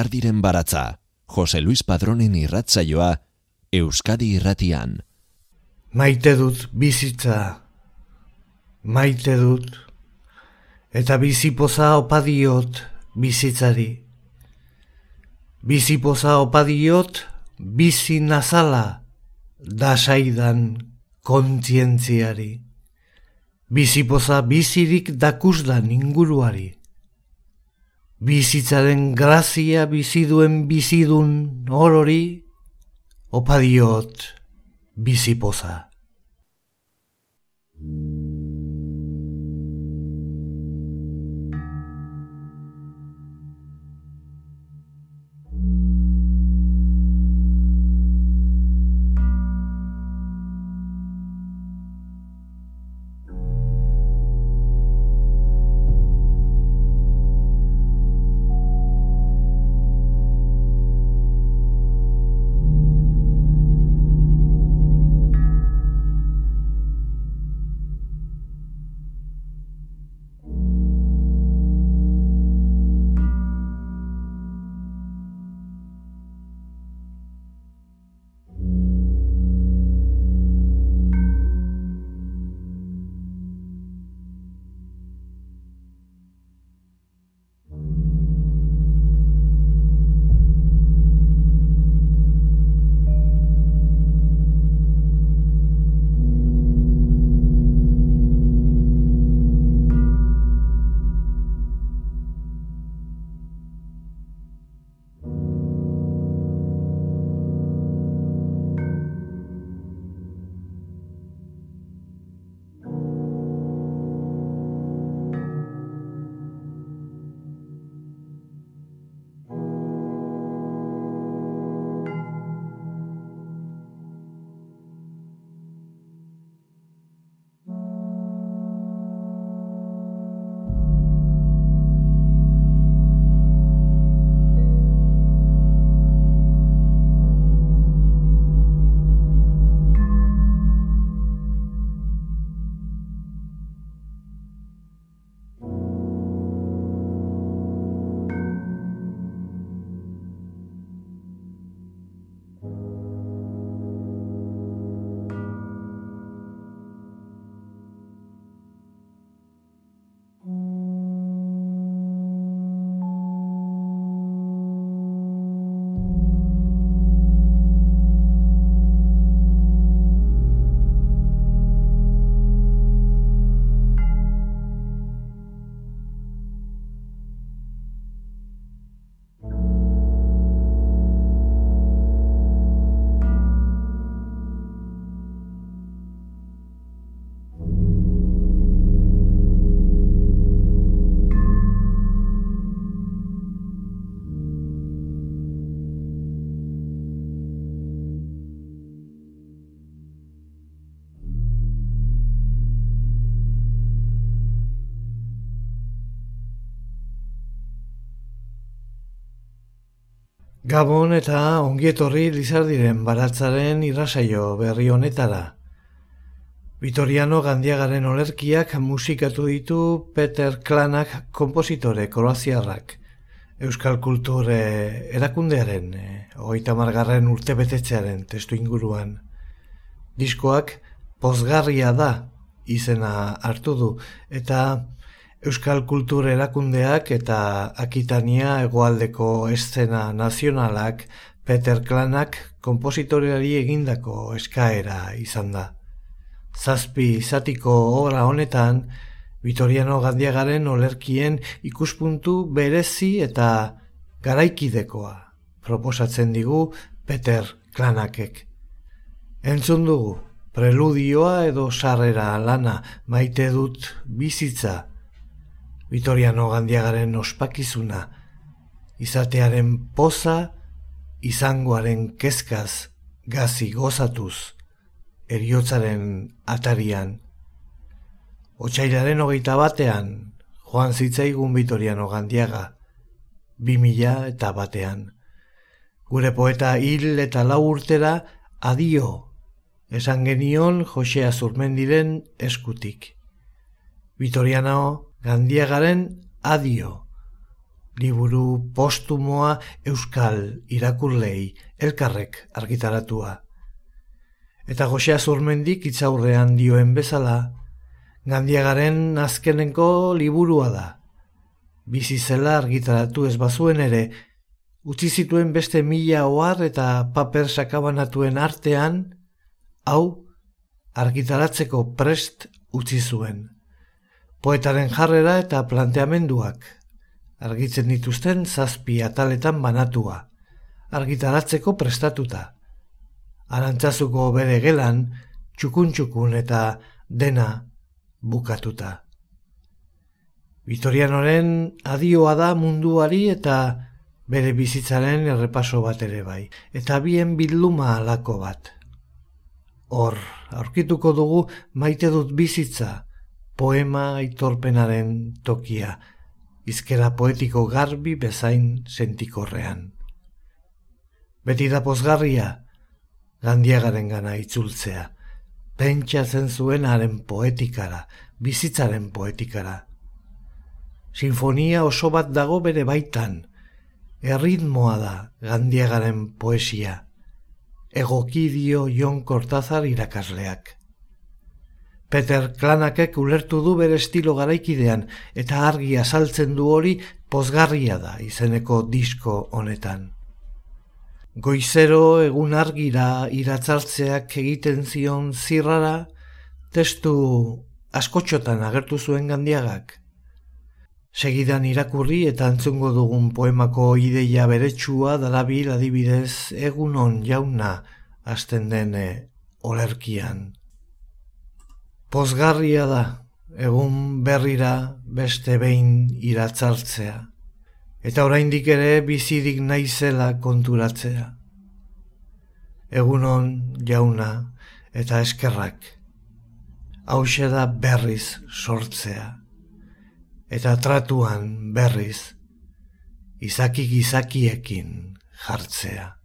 Lizardiren baratza, Jose Luis Padronen irratzaioa, Euskadi irratian. Maite dut bizitza, maite dut, eta bizipoza opadiot bizitzari. Bizipoza opadiot bizi nazala dasaidan kontzientziari. Bizipoza bizirik dakusdan inguruari bizitzaren grazia biziduen bizidun horori, opadiot bizipoza. Gabon eta ongietorri lizardiren baratzaren irrasaio berri honetara. Vitoriano Gandiagaren olerkiak musikatu ditu Peter Klanak kompositore kroaziarrak. Euskal kulture erakundearen, oita margarren urte betetzearen testu inguruan. Diskoak pozgarria da izena hartu du eta Euskal Kultur Erakundeak eta Akitania Hegoaldeko Eszena Nazionalak Peter Klanak kompositoreari egindako eskaera izan da. Zazpi izatiko obra honetan, Vitoriano Gandiagaren olerkien ikuspuntu berezi eta garaikidekoa proposatzen digu Peter Klanakek. Entzun dugu, preludioa edo sarrera lana maite dut bizitza, Vitoriano Gandiagaren ospakizuna, izatearen poza, izangoaren kezkaz, gazi gozatuz, eriotzaren atarian. Otsailaren hogeita batean, joan zitzaigun Vitoriano Gandiaga, bi mila eta batean. Gure poeta hil eta lau urtera, adio, esan genion Josea Zurmendiren eskutik. Vitoriano Gandiagaren adio. liburu postumoa euskal irakurlei elkarrek argitaratua. Eta goxea zurmendik itzaurrean dioen bezala, gandiagaren azkenenko liburua da. Bizi zela argitaratu ez bazuen ere, utzi zituen beste mila ohar eta paper sakabanatuen artean, hau argitaratzeko prest utzi zuen. Poetaren jarrera eta planteamenduak, argitzen dituzten zazpi ataletan banatua, argitaratzeko prestatuta. Arantzazuko bere gelan, txukun-txukun eta dena bukatuta. Vitorianoren adioa da munduari eta bere bizitzaren errepaso bat ere bai, eta bien bilduma alako bat. Hor, aurkituko dugu maite dut bizitza, poema aitorpenaren tokia, izkera poetiko garbi bezain sentikorrean. Beti da pozgarria, gandiagaren gana itzultzea, pentsatzen zuen haren poetikara, bizitzaren poetikara. Sinfonia oso bat dago bere baitan, erritmoa da gandiagaren poesia, egokidio Jon Kortazar irakasleak. Peter Klanakek ulertu du bere estilo garaikidean eta argi azaltzen du hori pozgarria da izeneko disko honetan. Goizero egun argira iratzartzeak egiten zion zirrara, testu askotxotan agertu zuen gandiagak. Segidan irakurri eta antzungo dugun poemako ideia beretsua darabil adibidez egunon jauna hasten dene olerkian. Pozgarria da, egun berrira beste behin iratzartzea, eta oraindik ere bizirik naizela konturatzea. Egunon jauna eta eskerrak, hause da berriz sortzea, eta tratuan berriz izakik izakiekin jartzea.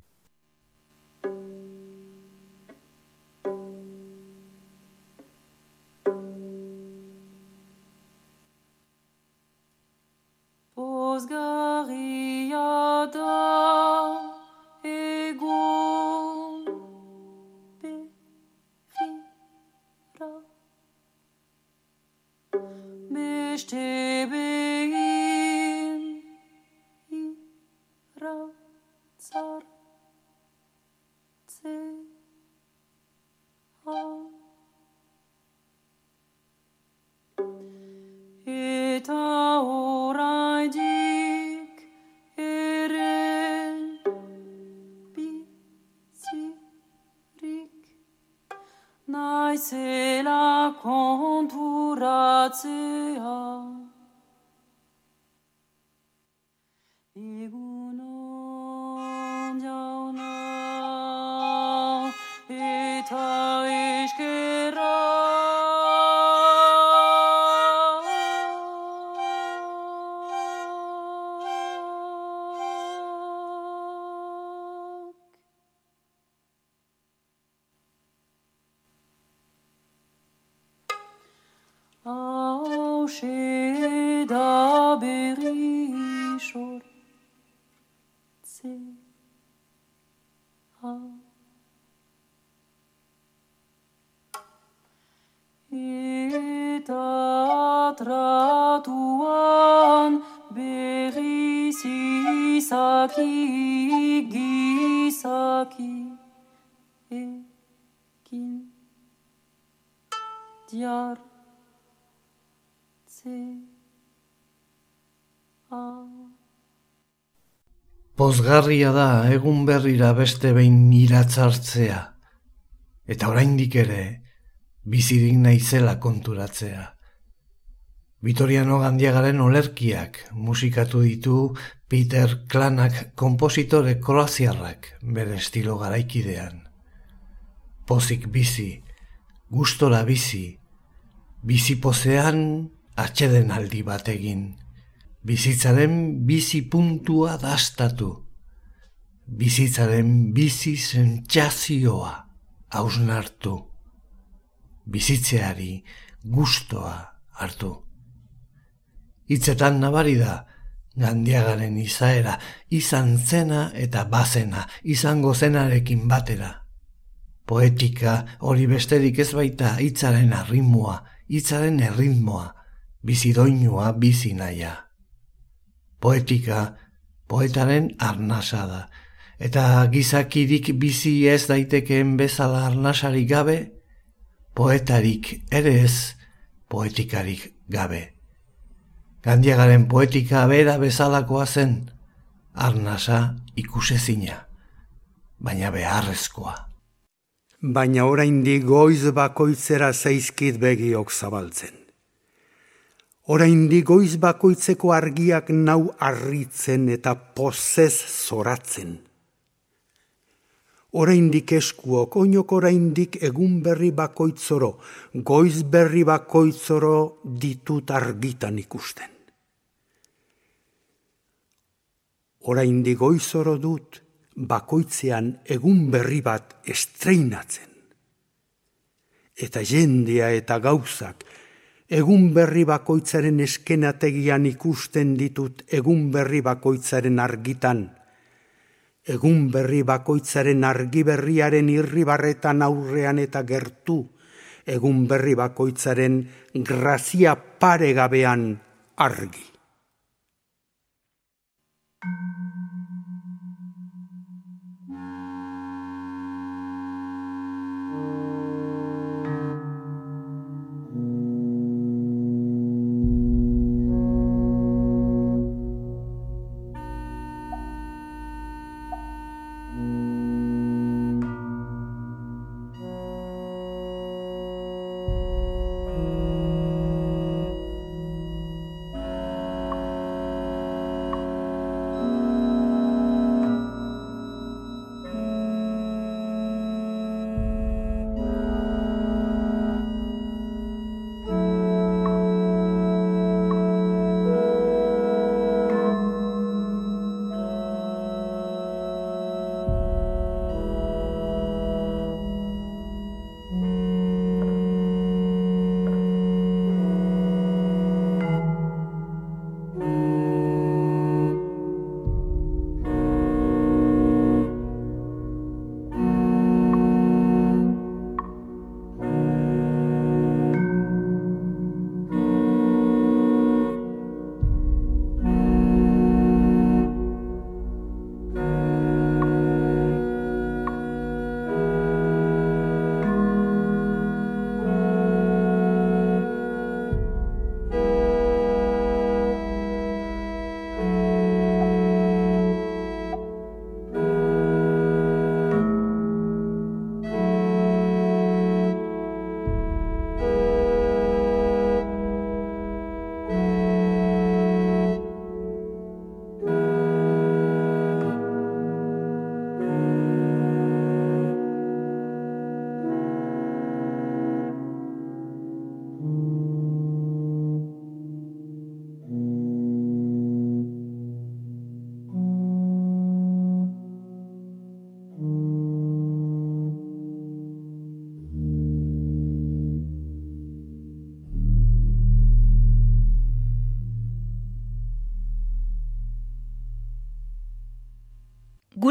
Pozgarria da egun berrira beste behin iratzartzea, eta oraindik ere bizirik naizela konturatzea. Vitoriano Gandiagaren olerkiak musikatu ditu Peter Klanak kompositore kroaziarrak bere estilo garaikidean. Pozik bizi, gustora bizi, bizi pozean atxeden aldi bat egin bizitzaren bizi puntua dastatu, bizitzaren bizi sentsazioa hausnartu, bizitzeari gustoa hartu. Hitzetan nabari da, gandiagaren izaera, izan zena eta bazena, izango zenarekin batera. Poetika hori besterik ez baita hitzaren arrimua, hitzaren erritmoa, bizidoinua bizi naia. Poetika poetaren arnasa da, eta gizakirik bizi ez daitekeen bezala arnasari gabe, poetarik ere ez poetikarik gabe. Gandiagaren poetika bera bezalakoa zen, arnasa ikusezina, baina beharrezkoa. Baina oraindik goiz bakoitzera zaizkit begiok zabaltzen. Oraindik goiz bakoitzeko argiak nau harritzen eta pozez zoratzen oraindik eskuok, oinok oraindik egun berri bakoitzoro, goiz berri bakoitzoro ditut argitan ikusten. Oraindik goizoro dut bakoitzean egun berri bat estreinatzen. Eta jendea eta gauzak, egun berri bakoitzaren eskenategian ikusten ditut egun berri bakoitzaren argitan, egun berri bakoitzaren argi berriaren irribarretan aurrean eta gertu, egun berri bakoitzaren grazia paregabean argi.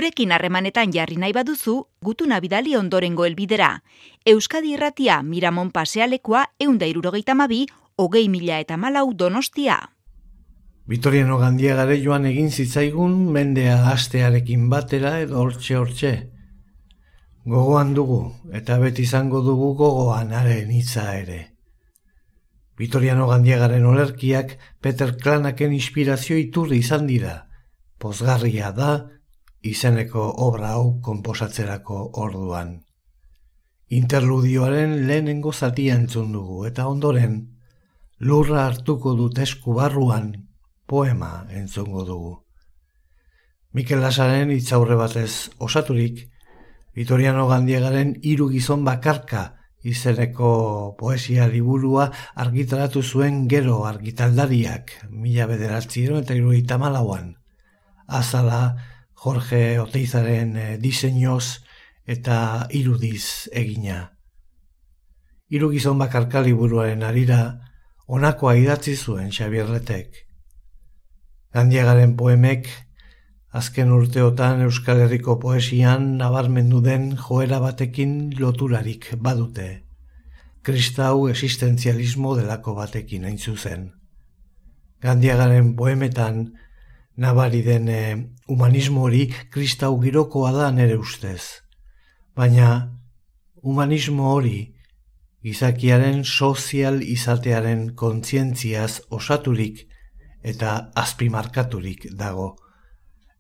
Gurekin harremanetan jarri nahi baduzu, gutuna bidali ondorengo helbidera. Euskadi Irratia Miramon pasealekoa eunda irurogeita mabi, hogei mila eta malau donostia. Vitoriano Gandiagare joan egin zitzaigun mendea astearekin batera edo hortxe hortxe. Gogoan dugu eta beti izango dugu gogoan haren hitza ere. Vitoriano Gandiagaren olerkiak Peter Klanaken inspirazio iturri izan dira. Pozgarria da, izeneko obra hau konposatzerako orduan. Interludioaren lehenengo zatia entzun dugu eta ondoren lurra hartuko dut esku barruan poema entzungo dugu. Mikel Lasaren itzaurre batez osaturik, Vitoriano Gandiegaren hiru gizon bakarka izeneko poesia liburua argitaratu zuen gero argitaldariak mila bederatziro eta iruita malauan. Azala, Jorge Oteizaren e, diseinoz eta irudiz egina. Hiru gizon bakarka liburuaren arira honakoa idatzi zuen Xabierretek. Gandiagaren poemek, azken urteotan Euskal Herriko poesian nabarmendu den joera batekin loturarik badute. Kristau existenzialismo delako batekin hain zuzen. Gandiagaren poemetan, nabari den eh, humanismo hori kristau girokoa da nere ustez. Baina humanismo hori gizakiaren sozial izatearen kontzientziaz osaturik eta azpimarkaturik dago.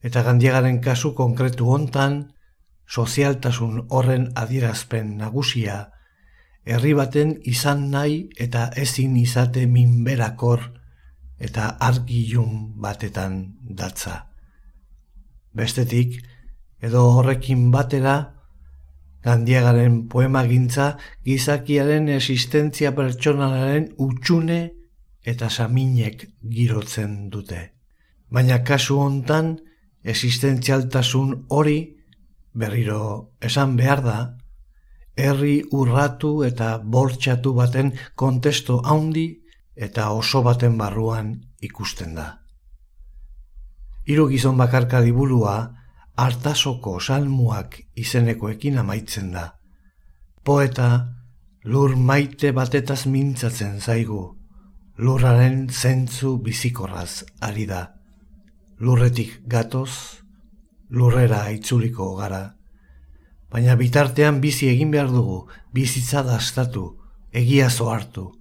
Eta gandiagaren kasu konkretu hontan, sozialtasun horren adierazpen nagusia, herri baten izan nahi eta ezin izate minberakor eta argilun batetan datza. Bestetik, edo horrekin batera, gandiagaren poema gintza gizakiaren existentzia pertsonalaren utxune eta saminek girotzen dute. Baina kasu hontan, existentzialtasun hori, berriro esan behar da, herri urratu eta bortxatu baten kontesto haundi eta oso baten barruan ikusten da. Hiru gizon bakarka liburua hartasoko salmuak izenekoekin amaitzen da. Poeta lur maite batetaz mintzatzen zaigu, lurraren zentzu bizikorraz ari da. Lurretik gatoz, lurrera itzuliko gara. Baina bitartean bizi egin behar dugu, bizitza dastatu, egia zoartu,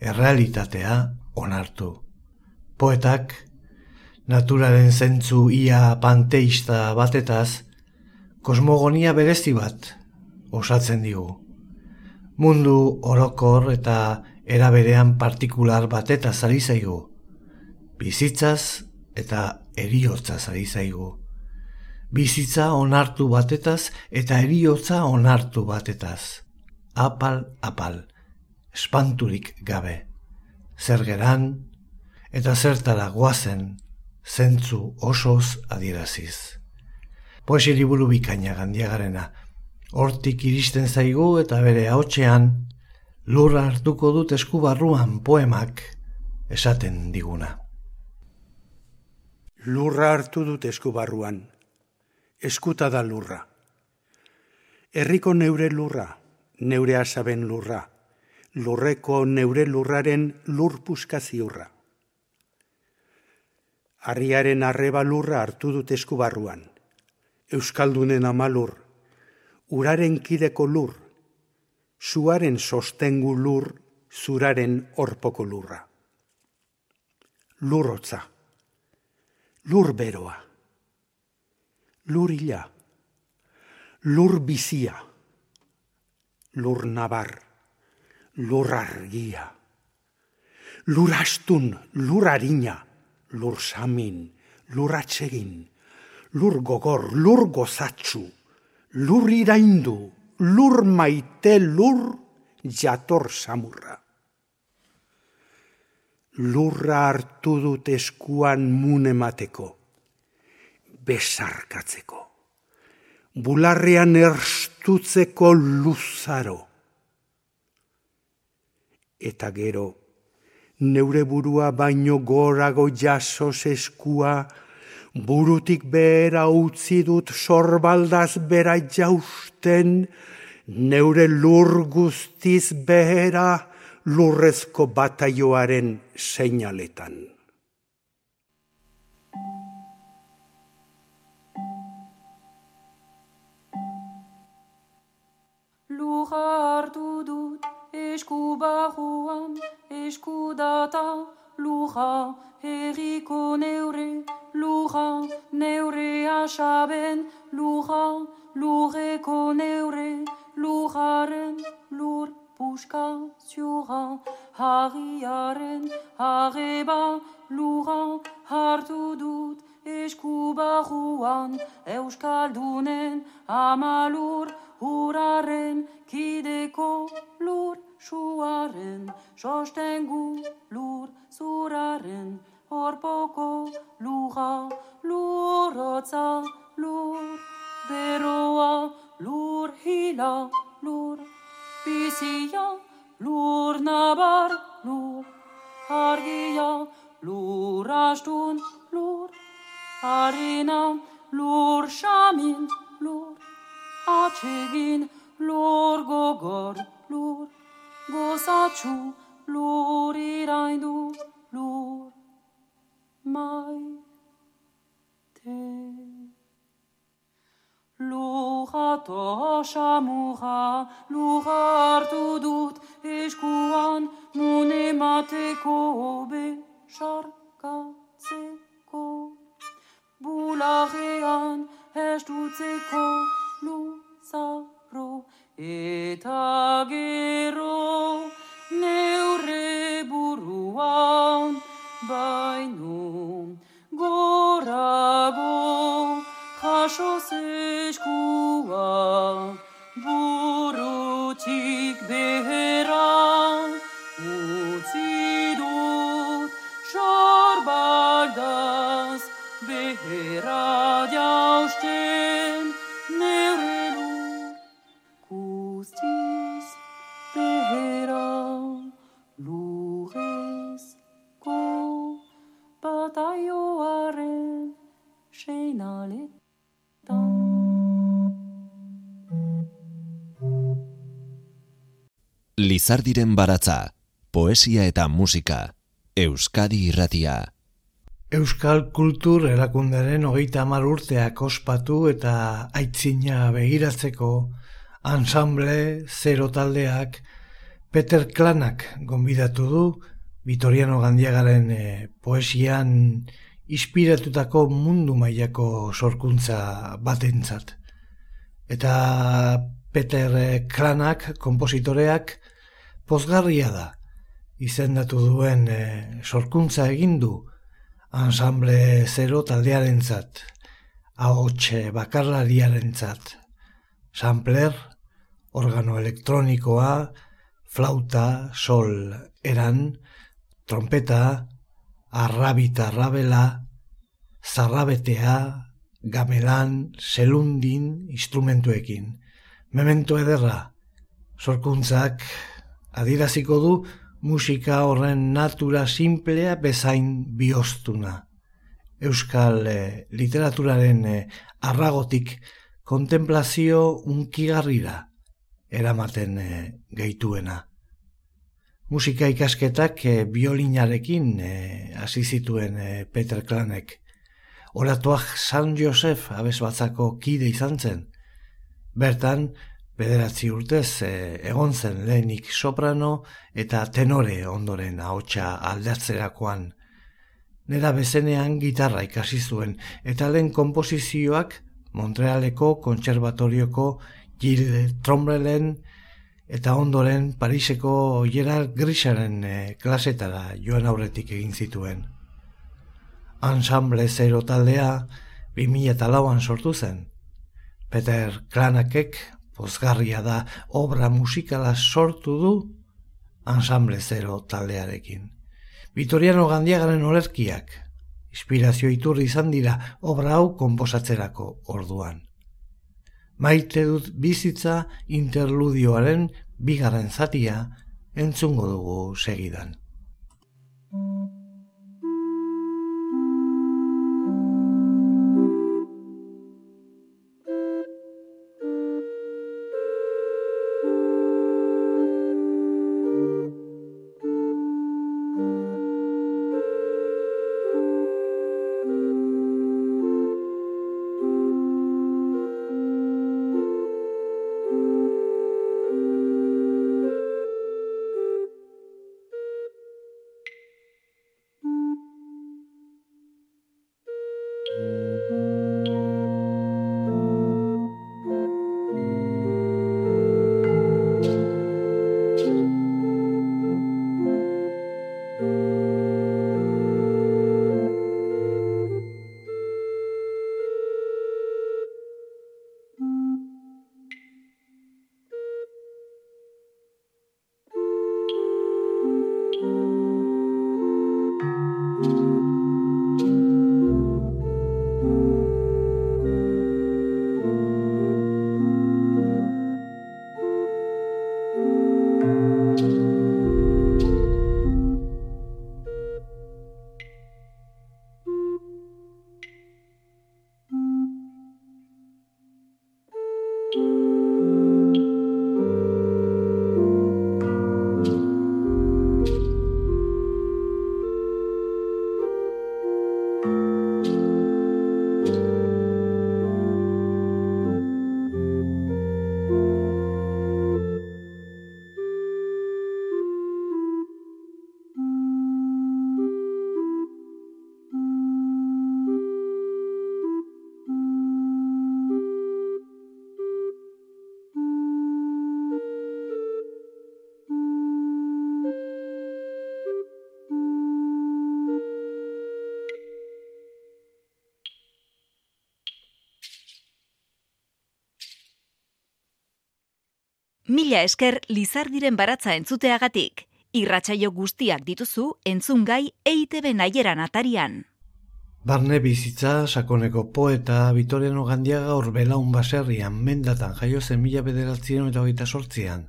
errealitatea onartu. Poetak, naturaren zentzu ia panteista batetaz, kosmogonia berezi bat osatzen digu. Mundu orokor eta eraberean partikular batetaz ari zaigu. Bizitzaz eta eriotzaz ari zaigu. Bizitza onartu batetaz eta eriotza onartu batetaz. Apal, apal espanturik gabe. Zer geran, eta zertara guazen, zentzu osoz adieraziz. Poesi liburu bikaina gandiagarena, hortik iristen zaigu eta bere haotxean, lurra hartuko dut eskubarruan poemak esaten diguna. Lurra hartu dut eskubarruan, eskuta da lurra. Herriko neure lurra, neure asaben lurra, lurreko neure lurraren lurpuska ziurra. Arriaren arreba lurra hartu dut eskubarruan, Euskaldunen amalur, uraren kideko lur, zuaren sostengu lur, zuraren orpoko lurra. Lurrotza, lur beroa, lur ila, lur bizia, lur nabar, lur argia. Lur astun, lur harina, lur samin, lur atsegin, lur gogor, lur gozatsu, lur iraindu, lur maite, lur jator samurra. Lurra hartu dut eskuan munemateko, besarkatzeko, bularrean erstutzeko luzaro, eta gero, neure burua baino gorago jasos eskua, burutik behera utzi dut sorbaldaz bera jausten, neure lur guztiz behera lurrezko bataioaren seinaletan. Lura hartu dut esku barruan, esku data, luja, herriko neure, luja, neure asaben, luja, lurreko neure, lujaren, lur puska, ziura, harriaren, harreba, lura, hartu dut, esku barruan, euskaldunen, amalur, huraren, kideko, lur, suaren, sostengu, lur, zuraren, orpoko, lura, lurotza, lur, beroa, lur hila, lur, bizia, lur nabar, lur, argia, lur astun, lur, harina, lur xamin, lur atsegin, lur gogor, lur gozatxu, lur iraindu, lur maite. Luja tosa muja, luja hartu dut eskuan, mune mateko besarkatzeko. Bulagean estutzeko luzaro, eta gero neurre buruan, baino gorago jaso zeskua burutik behera utzi dut sorbaldaz behera jausten Lizardiren baratza, poesia eta musika, Euskadi irratia. Euskal Kultur erakundaren hogeita hamar urteak ospatu eta aitzina begiratzeko ensamble zero taldeak Peter Klanak gonbidatu du Vitoriano Gandiagaren eh, poesian inspiratutako mundu mailako sorkuntza batentzat. Eta Peter eh, Klanak, kompositoreak, pozgarria da. Izendatu duen eh, sorkuntza egin du ensamble zero taldearentzat, ahotxe bakarlariarentzat, sampler, organo elektronikoa, flauta, sol, eran, trompeta, arrabita arrabela, zarrabetea, gamelan, selundin, instrumentuekin. Memento ederra, sorkuntzak adiraziko du musika horren natura simplea bezain bihoztuna. Euskal eh, literaturaren eh, arragotik kontemplazio unkigarrira eramaten eh, gaituena. Musika ikasketak eh, biolinarekin hasi zituen Peter Klanek. Oratuak San Josef abesbatzako kide izan zen. Bertan, bederatzi urtez eh, egon zen lehenik soprano eta tenore ondoren ahotsa aldatzerakoan. Nera bezenean gitarra ikasi zuen eta lehen konposizioak Montrealeko kontserbatorioko Gilles Trombelen eta ondoren Pariseko Gerard Grisaren eh, klasetara joan aurretik egin zituen. Ensemble zero taldea 2004an sortu zen. Peter Kranakek pozgarria da obra musikala sortu du ensemble zero taldearekin. Vitoriano Gandiagaren olerkiak, inspirazio iturri izan dira obra hau konposatzerako orduan. Maite dut bizitza interludioaren bigarren zatia entzungo dugu segidan. Mila esker Lizardiren baratza entzuteagatik. Irratsaio guztiak dituzu entzungai EITB naieran atarian. Barne bizitza, sakoneko poeta, Vitoriano Gandiaga orbelaun baserrian, mendatan jaio zen mila bederatzien eta hogeita sortzian.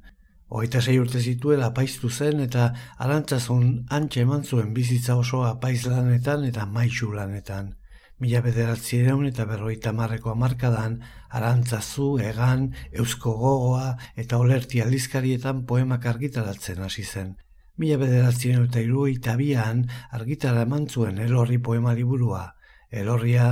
Hogeita sei urte zituela apaiztu zen eta arantzazun antxe eman zuen bizitza oso apaiz lanetan eta maixu lanetan. Mila bederatzireun eta berroita marreko amarkadan, arantzazu, egan, eusko gogoa eta olerti aldizkarietan poemak argitaratzen hasi zen. Mila bederatzireun eta iruita bian argitara eman zuen elorri poema liburua. Elorria,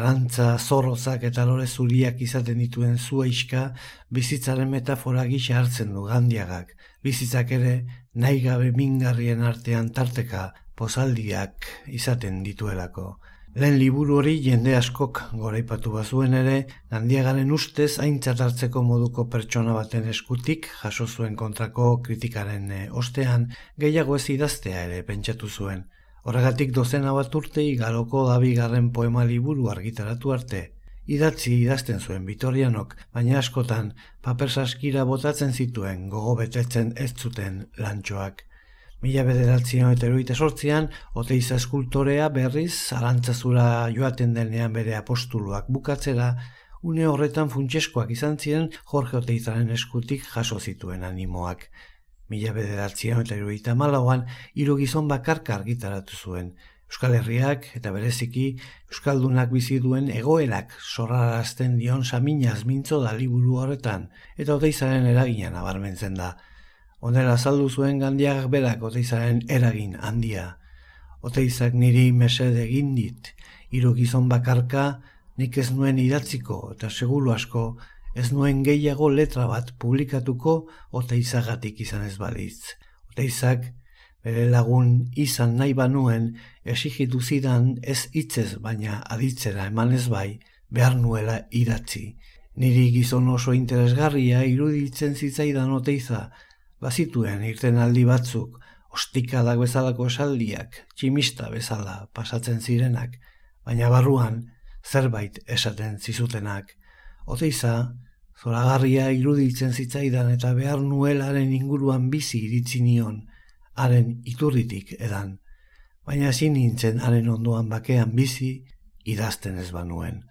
arantza, zorrozak eta lore zuriak izaten dituen zuaiska, bizitzaren metafora gisa hartzen du gandiagak. Bizitzak ere, nahi gabe mingarrien artean tarteka, pozaldiak izaten dituelako. Lehen liburu hori jende askok goraipatu bazuen ere, gandiagaren ustez aintzat hartzeko moduko pertsona baten eskutik jaso zuen kontrako kritikaren eh, ostean gehiago ez idaztea ere pentsatu zuen. Horregatik dozena bat urte igaroko dabigarren poema liburu argitaratu arte. Idatzi idazten zuen Vitorianok, baina askotan paper saskira botatzen zituen gogo betetzen ez zuten lantxoak. Mila bederatzion eta eruita sortzian, oteiza eskultorea berriz, arantzazura joaten denean bere apostuluak bukatzera, une horretan funtseskoak izan ziren Jorge Oteizaren eskutik jaso zituen animoak. Mila bederatzion eta eruita malauan, hiru gizon bakarka argitaratu zuen. Euskal Herriak eta bereziki Euskaldunak bizi duen egoerak sorrarazten dion saminaz mintzo da liburu horretan, eta oteizaren eragina nabarmentzen da. Onera azaldu zuen gandiak berak oteizaren eragin handia. Oteizak niri mesede egin dit, hiru gizon bakarka nik ez nuen idatziko eta segulu asko ez nuen gehiago letra bat publikatuko oteizagatik izan ez balitz. Oteizak bere lagun izan nahi banuen esigitu zidan ez hitzez baina aditzera eman ez bai behar nuela idatzi. Niri gizon oso interesgarria iruditzen zitzaidan oteiza, bazituen irten aldi batzuk, ostikadak bezalako esaldiak, tximista bezala pasatzen zirenak, baina barruan zerbait esaten zizutenak. Oteiza, zoragarria iruditzen zitzaidan eta behar nuelaren inguruan bizi iritzi nion, haren iturritik edan, baina ezin nintzen haren ondoan bakean bizi idazten ez banuen.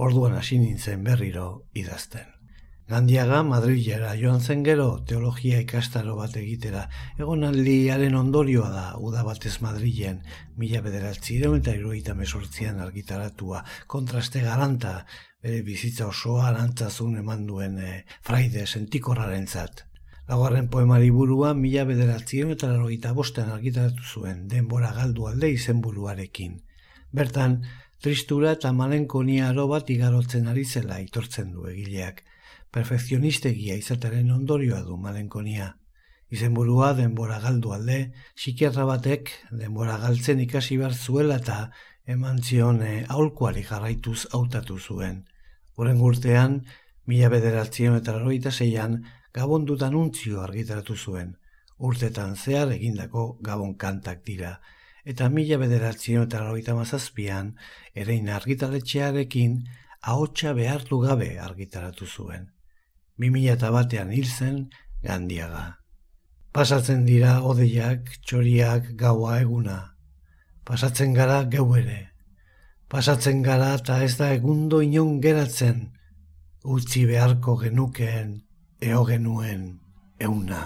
Orduan hasi nintzen berriro idazten. Gandiaga Madrilera joan zen gero teologia ikastaro bat egitera. Egonaldiaren ondorioa da uda batez Madrilen, mila bederatzi eta iruita mesortzian argitaratua, kontraste garanta, bere bizitza osoa arantzazun eman duen e, fraide sentikorraren zat. Lagarren poema liburua mila bederatzi eta laroita bostean argitaratu zuen, denbora galdu alde izenburuarekin. Bertan, tristura eta malenkonia aro bat igarotzen ari zela itortzen du egileak perfekzionistegia izataren ondorioa du malenkonia. Izenburua denbora galdu alde, psikiatra batek denbora galtzen ikasi behar zuela eta eman zion eh, aholkuari jarraituz hautatu zuen. Horen gurtean, mila bederatzen eta laroita zeian, gabon dut anuntzio argitaratu zuen. Urtetan zehar egindako gabon kantak dira. Eta mila bederatzen eta laroita mazazpian, erein argitaletxearekin, ahotsa behartu gabe argitaratu zuen. 2000 eta batean hil zen gandiaga. Pasatzen dira odeiak, txoriak, gaua eguna. Pasatzen gara geu ere. Pasatzen gara eta ez da egundo inon geratzen. Utzi beharko genukeen, eo genuen, euna.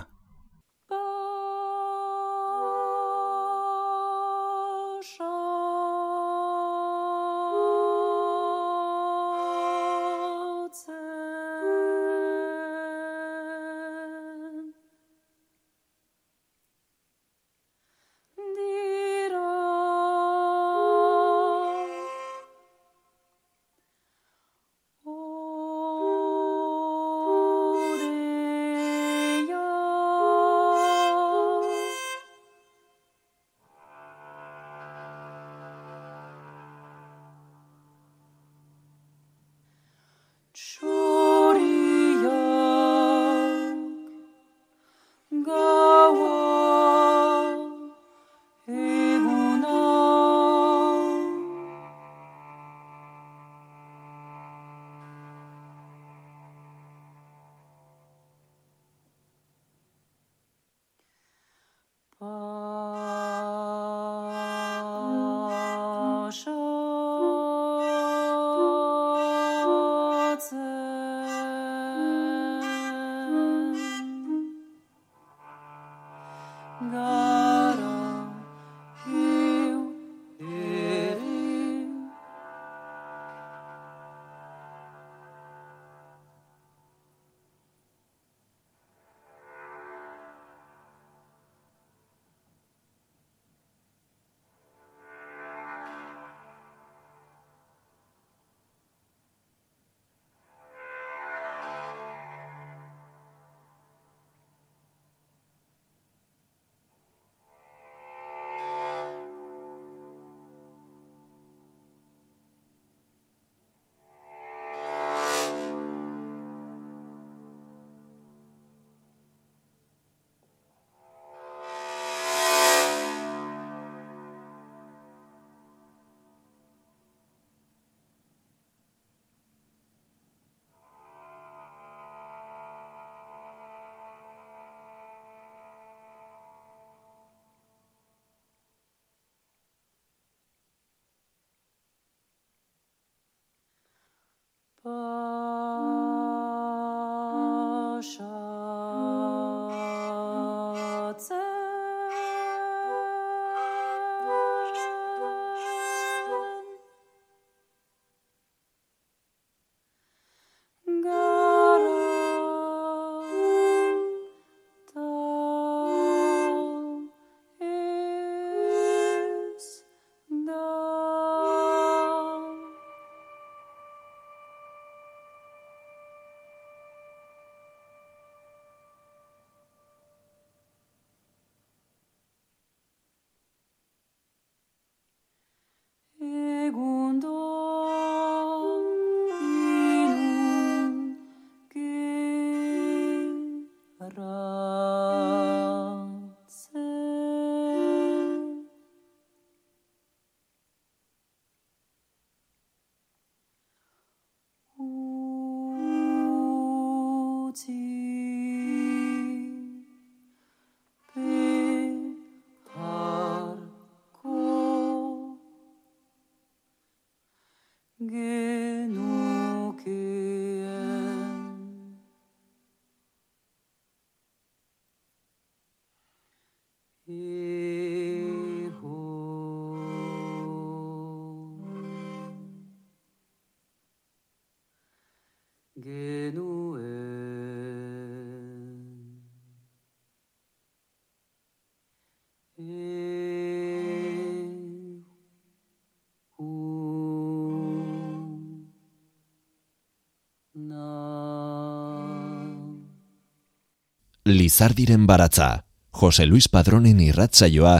Lizardiren baratza, Jose Luis Padronen irratzaioa,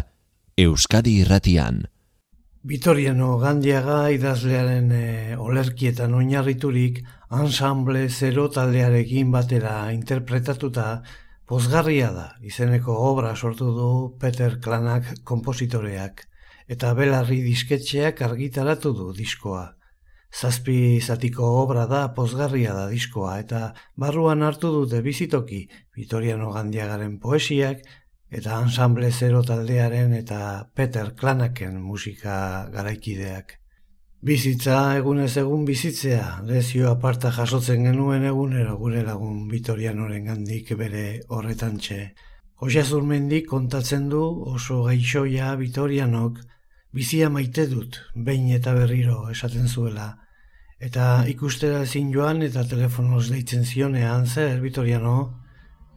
Euskadi irratian. Vitoriano Gandiaga idazlearen e, olerkietan oinarriturik ensemble zero taldearekin batera interpretatuta pozgarria da izeneko obra sortu du Peter Klanak kompositoreak eta belarri disketxeak argitaratu du diskoa. Zazpi zatiko obra da pozgarria da diskoa eta barruan hartu dute bizitoki Vitoriano Gandiagaren poesiak eta ensemble zero taldearen eta Peter Klanaken musika garaikideak. Bizitza egunez egun bizitzea, lezio aparta jasotzen genuen egunero gure lagun Vitorianoren gandik bere horretan txe. Jose Zurmendik kontatzen du oso gaixoia Vitorianok bizia maite dut, behin eta berriro esaten zuela. Eta ikustera ezin joan eta telefonoz deitzen zionean zer Vitoriano,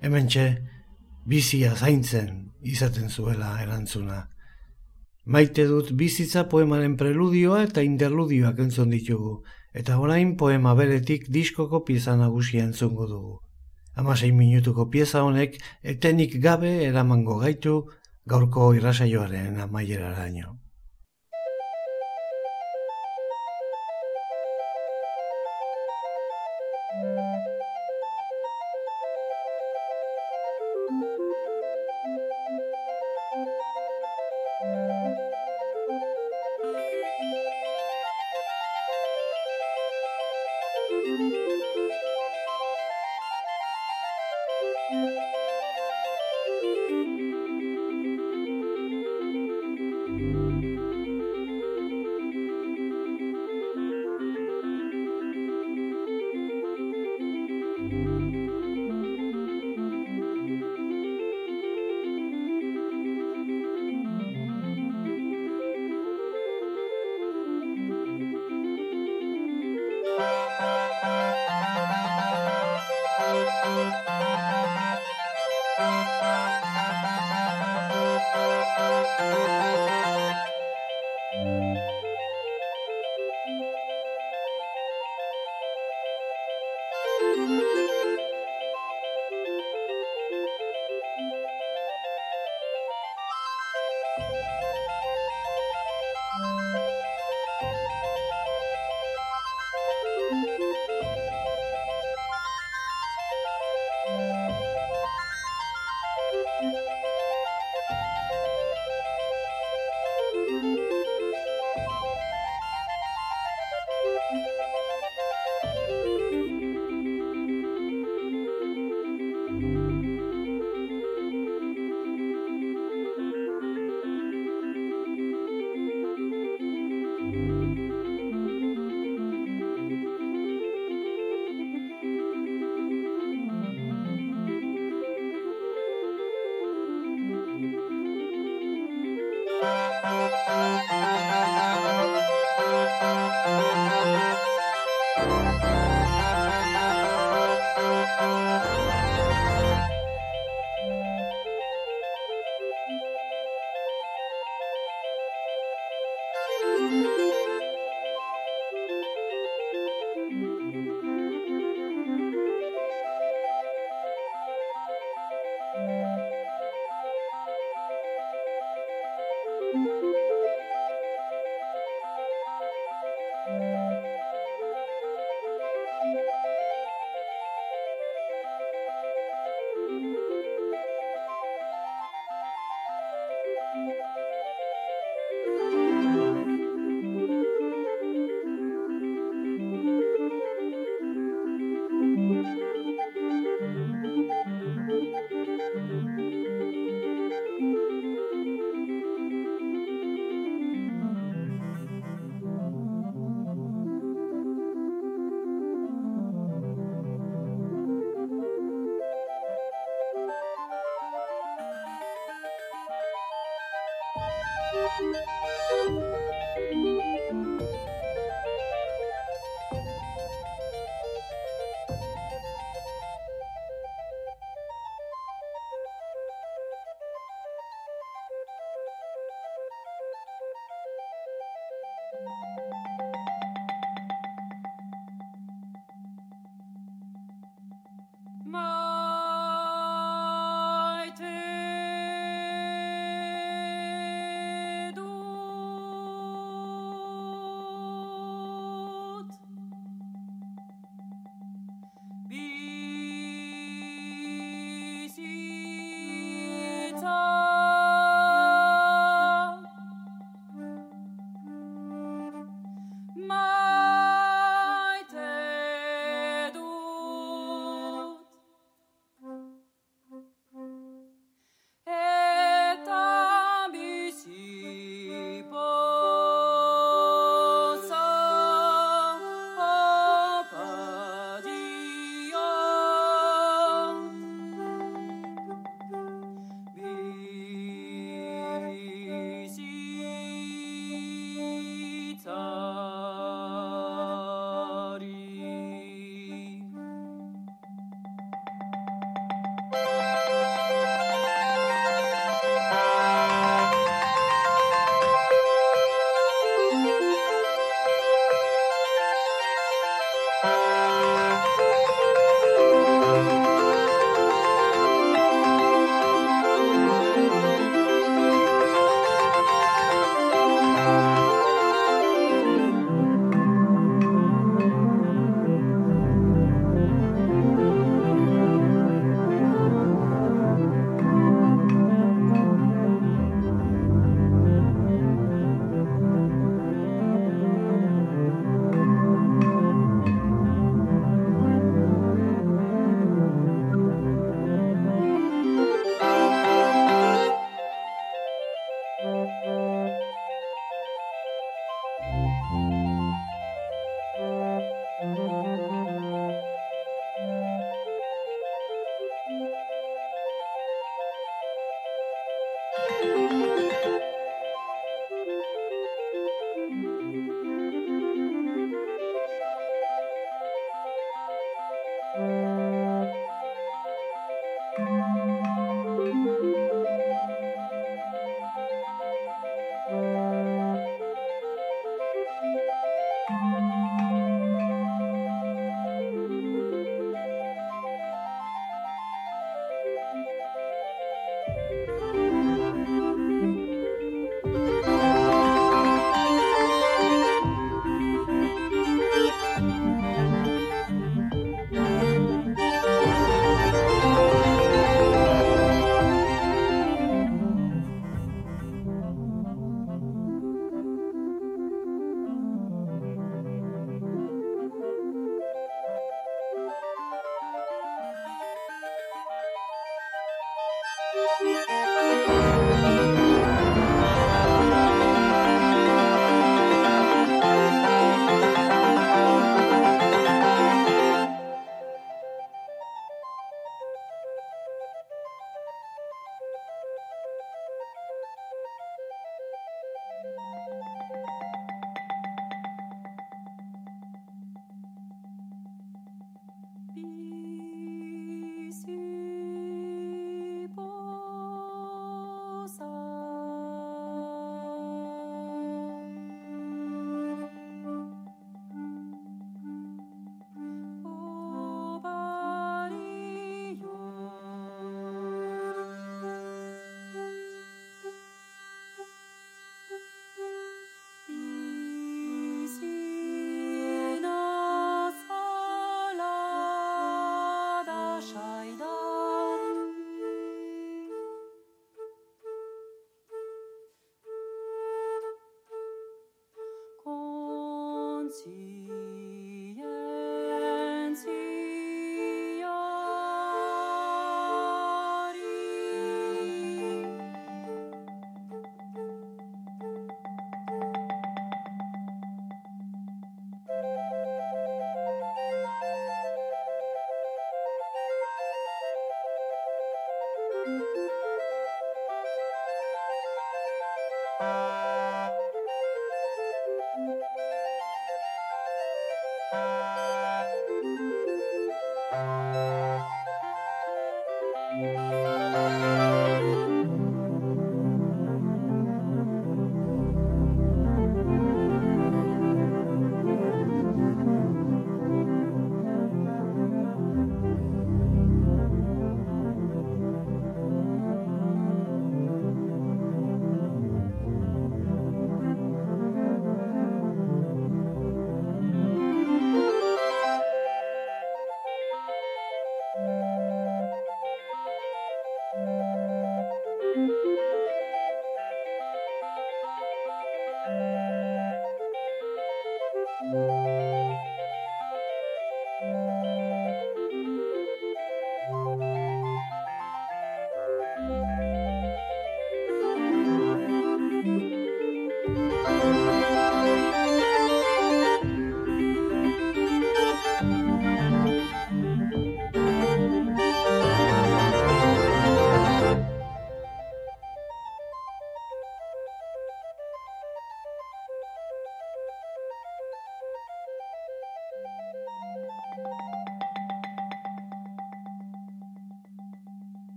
hemen txe, bizia zaintzen izaten zuela erantzuna. Maite dut bizitza poemaren preludioa eta interludioak entzun ditugu, eta orain poema beretik diskoko pieza nagusia entzungo dugu. Hamasei minutuko pieza honek etenik gabe eramango gaitu gaurko irrasaioaren amaieraraino.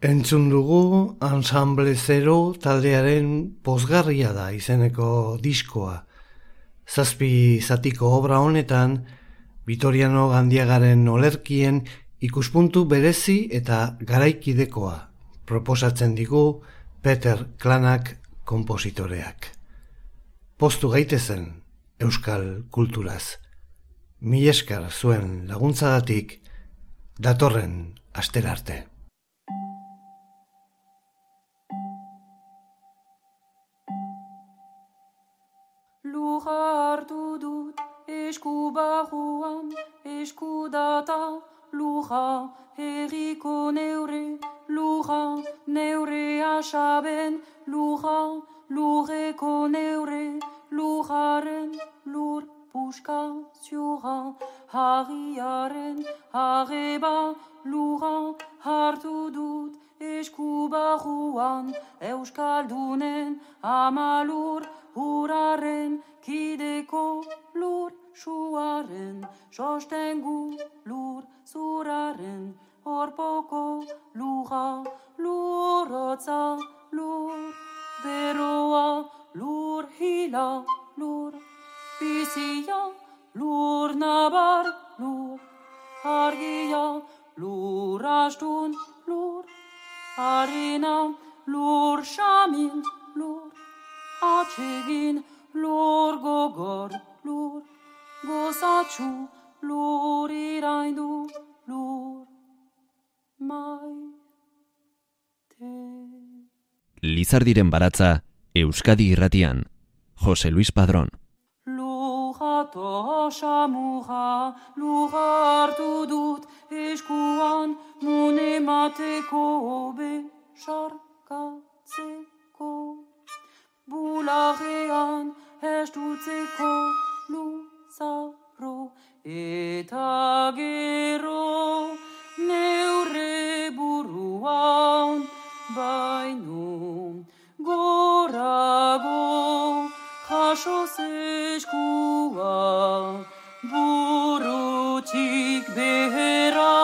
Entzun dugu Ensemble Zero taldearen pozgarria da izeneko diskoa. Zazpi zatiko obra honetan, Vitoriano Gandiagaren olerkien ikuspuntu berezi eta garaikidekoa proposatzen digu Peter Klanak kompositoreak. Postu gaitezen Euskal Kulturaz. Mi eskar zuen laguntzadatik datorren asterarte. Lurra hartu dut esku barruan, esku data, lurra herriko neure, lurra neure asaben, lurra lurreko neure, lurraren lur puska ziura, harriaren harreba, lurra hartu dut esku barruan, euskaldunen amalur, huraren kideko lur suaren, sostengu lur zuraren, orpoko lura, lurotza lur, beroa lur hila lur, bizia lur nabar lur, argia lur astun lur, harina lur shamin lur, atsegin lur gogor lur, gozatxu lur iraindu lur, maite. Lizardiren baratza, Euskadi irratian, Jose Luis Padrón. Lurra tosa murra, lurra hartu dut eskuan, mune mateko obe sarkatzeko bularrean estutzeko luzarro eta gero neurre buruan baino gorago jaso zeskua burutik behera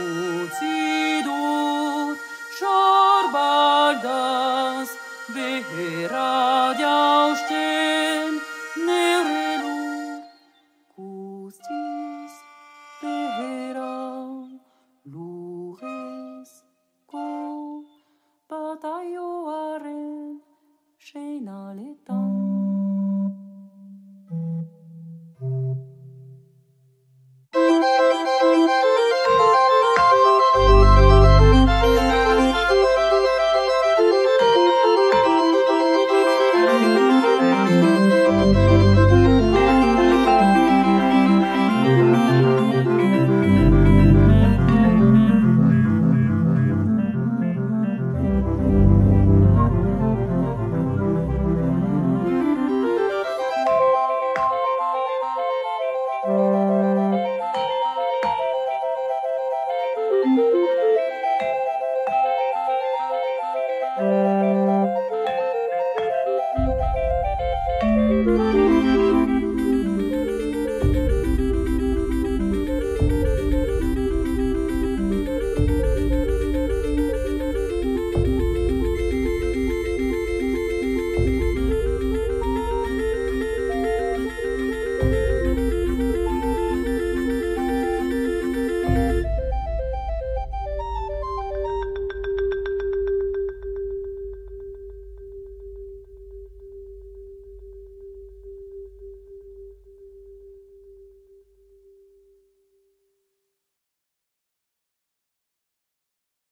utzi dut sorbaldan. radio știi.